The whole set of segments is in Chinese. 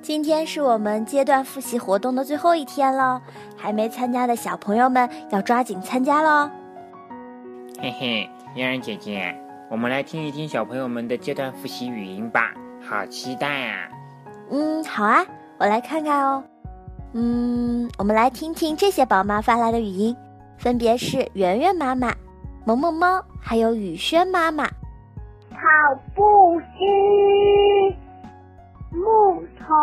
今天是我们阶段复习活动的最后一天了，还没参加的小朋友们要抓紧参加喽！嘿嘿，嫣然姐姐，我们来听一听小朋友们的阶段复习语音吧，好期待啊！嗯，好啊，我来看看哦。嗯，我们来听听这些宝妈发来的语音，分别是圆圆妈妈、萌萌猫，还有雨轩妈妈。跑步机、木头、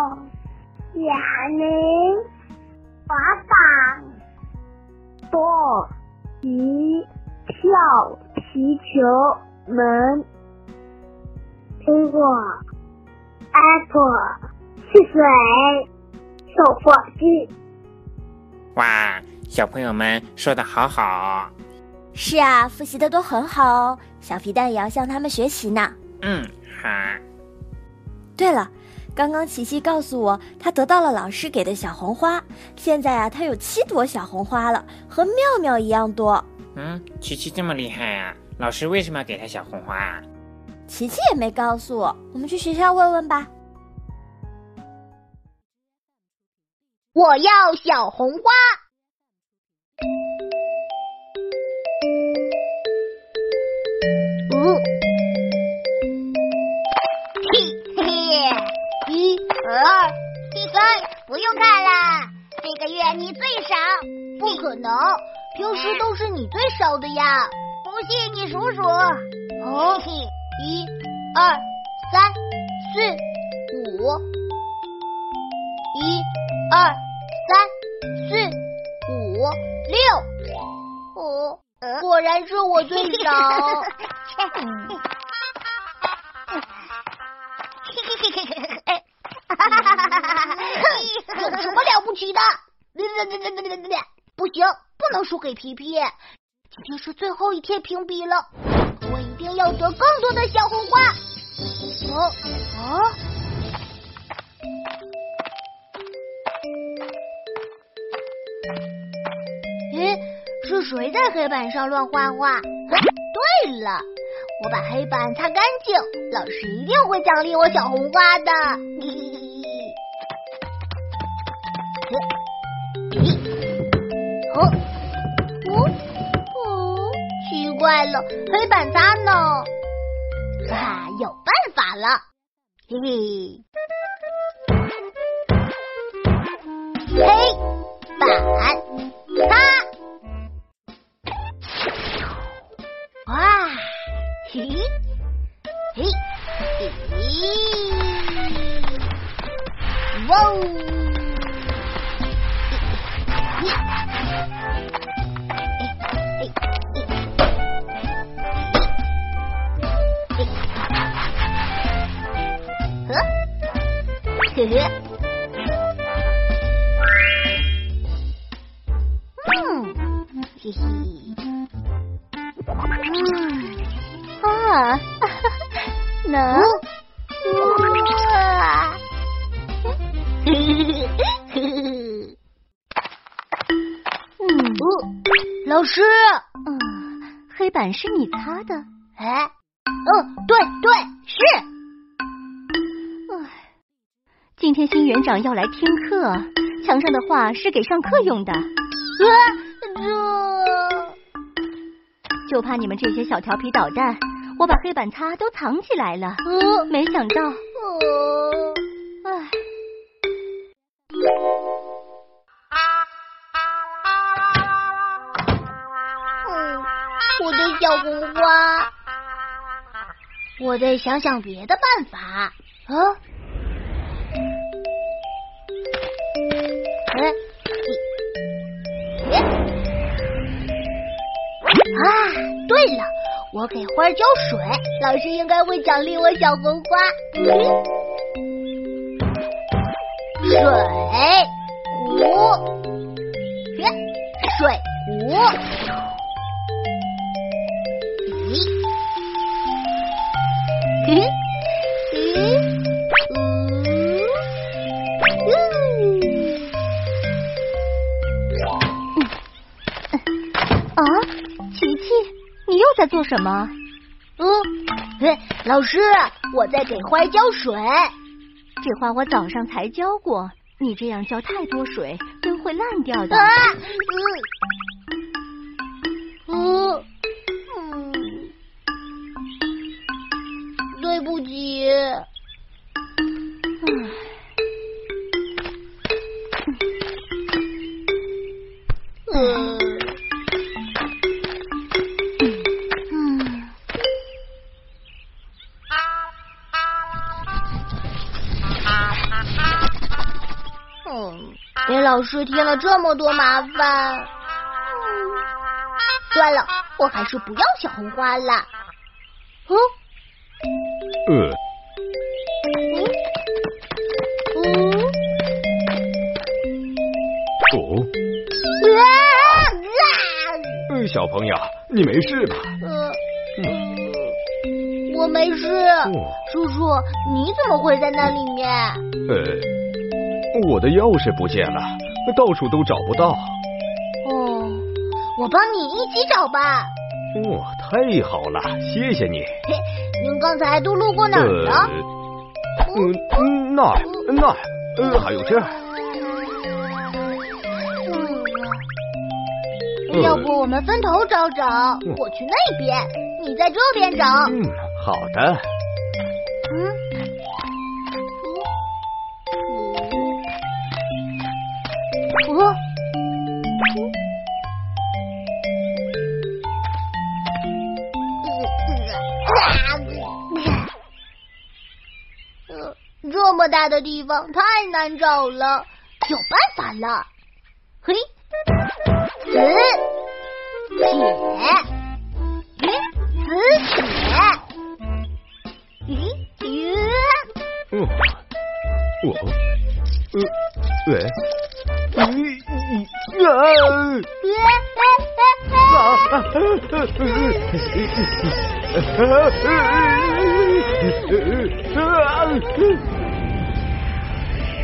哑铃、滑板、波、鱼、跳、皮球、门、苹果、apple、汽水。手火机。哇，小朋友们说的好好。是啊，复习的都很好哦。小皮蛋也要向他们学习呢。嗯，好。对了，刚刚琪琪告诉我，他得到了老师给的小红花。现在啊，他有七朵小红花了，和妙妙一样多。嗯，琪琪这么厉害啊！老师为什么要给他小红花啊？琪琪也没告诉我，我们去学校问问吧。我要小红花。不用看了。这个月你最少，不可能，平时都是你最少的呀。不信你数数。哦，一、二、三、四、五，一、二。三四五六，哦，果然是我最少。哈哈哈，哼有什么了不起的？不行，不能输给皮皮。今天是最后一天评比了，我一定要得更多的小红花。哦哦。谁在黑板上乱画画？对了，我把黑板擦干净，老师一定会奖励我小红花的。哦哦哦！奇怪了，黑板擦呢？哈，有办法了！嘿嘿，黑板。擦。哇，嘿，嘿，嘿，哇哦，嗯，嘿嘿，啊，能，哇，嘿嘿嘿嘿，嗯，老师，嗯，黑板是你擦的？哎，嗯，对对是。今天新园长要来听课，墙上的画是给上课用的。这就怕你们这些小调皮捣蛋，我把黑板擦都藏起来了。没想到，唉，嗯，我的小红花，我得想想别的办法啊。啊，对了，我给花浇水，老师应该会奖励我小红花。水壶，水壶，咦，在做什么？嗯，老师，我在给花浇水。这花我早上才浇过，你这样浇太多水，根会烂掉的。啊，嗯，嗯，嗯，对不起。嗯，老师添了这么多麻烦。嗯，算了，我还是不要小红花了。嗯呃，嗯嗯。哦，啊啊呃小朋友，你没事吧？呃，我没事。哦，叔叔，你怎么会在那里面？呃，我的钥匙不见了，到处都找不到。哦，我帮你一起找吧。哦，太好了，谢谢你。嘿，您刚才都路过哪儿了？呃，嗯，那儿那儿，呃，还有这儿。嗯，要不我们分头找找，我去那边，你在这边找。嗯，好的。嗯。哦。呃，这么大的地方太难找了，有办法了。嘿，子铁，咦，子铁，咦咦，嗯，我，呃，喂，啊！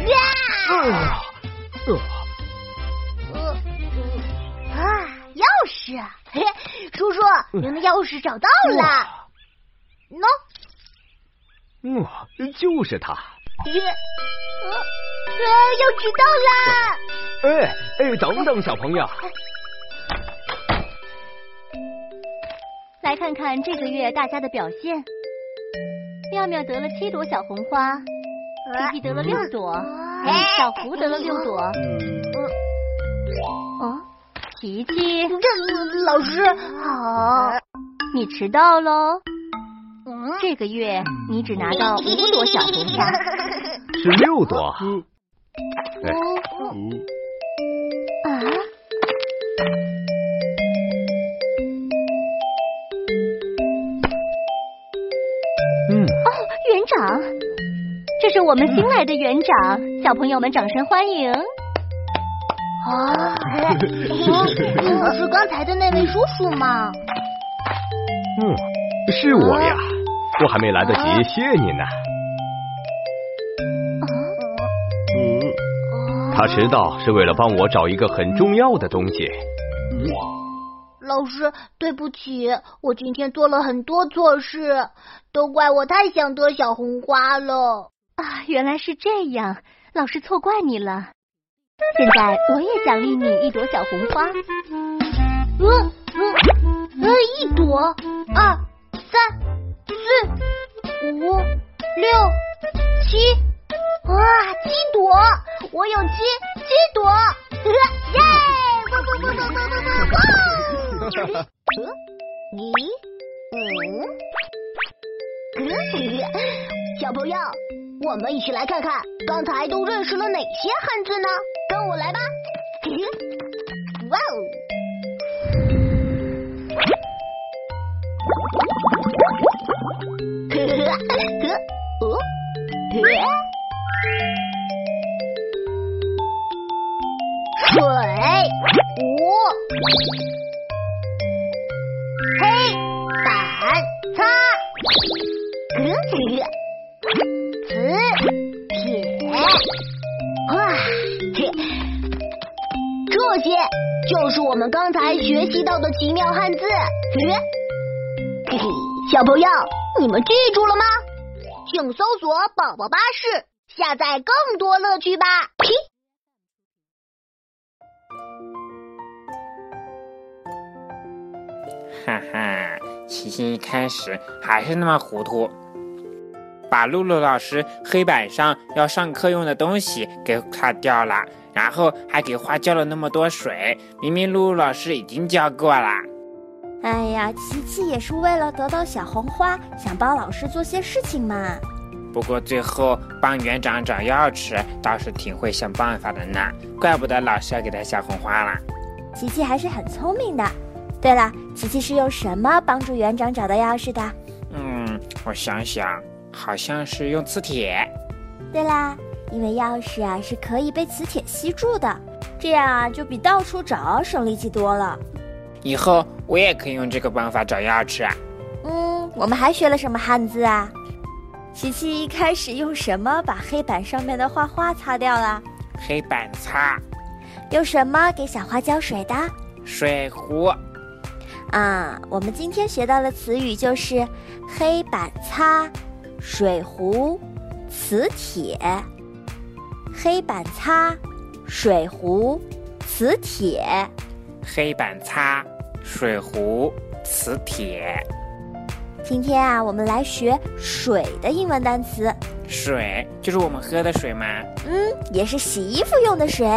呀！啊，钥匙！嘿，叔叔，您的钥匙找到了。喏，嗯，就是他。耶，呃，要迟到了。哎哎，等等，小朋友，来看看这个月大家的表现。妙妙得了七朵小红花，皮皮得了六朵，哎小福得了六朵。哦，琪琪，这老师好。你迟到喽。嗯，这个月你只拿到五朵小红花。是六朵。哎，啊，嗯，哦园长，这是我们新来的园长，小朋友们掌声欢迎。啊，不是刚才的那位叔叔吗？嗯，是我呀，我还没来得及谢你呢。嗯，他迟到是为了帮我找一个很重要的东西。老师，对不起，我今天做了很多错事，都怪我太想得小红花了。啊，原来是这样，老师错怪你了。现在我也奖励你一朵小红花。嗯嗯嗯，一朵，二三四五六七，哇，七朵，我有七七朵，耶！哇不不不不不不！咦？嗯？小朋友，我们一起来看看刚才都认识了哪些汉字呢？跟我来吧！哇哦！呵呵呵呵，哦，呵。黑板擦，格子磁铁，哇，这这些就是我们刚才学习到的奇妙汉字。嘿嘿，小朋友，你们记住了吗？请搜索“宝宝巴士”下载更多乐趣吧！嘿哈哈，琪琪一开始还是那么糊涂，把露露老师黑板上要上课用的东西给擦掉了，然后还给花浇了那么多水。明明露露老师已经浇过了。哎呀，琪琪也是为了得到小红花，想帮老师做些事情嘛。不过最后帮园长找钥匙，倒是挺会想办法的呢。怪不得老师要给他小红花了。琪琪还是很聪明的。对了，琪琪是用什么帮助园长找到钥匙的？嗯，我想想，好像是用磁铁。对啦，因为钥匙啊是可以被磁铁吸住的，这样啊就比到处找省力气多了。以后我也可以用这个办法找钥匙啊。嗯，我们还学了什么汉字啊？琪琪一开始用什么把黑板上面的画画擦掉了？黑板擦。用什么给小花浇水的？水壶。啊，我们今天学到的词语就是黑板擦、水壶、磁铁。黑板擦、水壶、磁铁。黑板擦、水壶、磁铁。今天啊，我们来学水的英文单词。水就是我们喝的水吗？嗯，也是洗衣服用的水。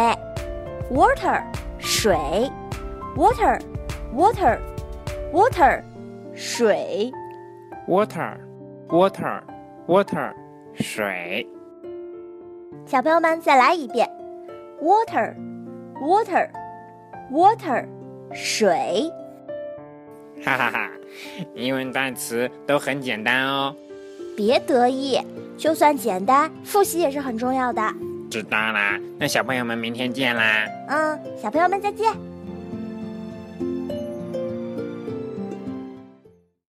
Water，水。Water，water，water，水。Water，water，water，水。小朋友们，再来一遍。Water，water，water，水。哈哈哈，英文单词都很简单哦。别得意，就算简单，复习也是很重要的。知道啦，那小朋友们明天见啦。嗯，小朋友们再见。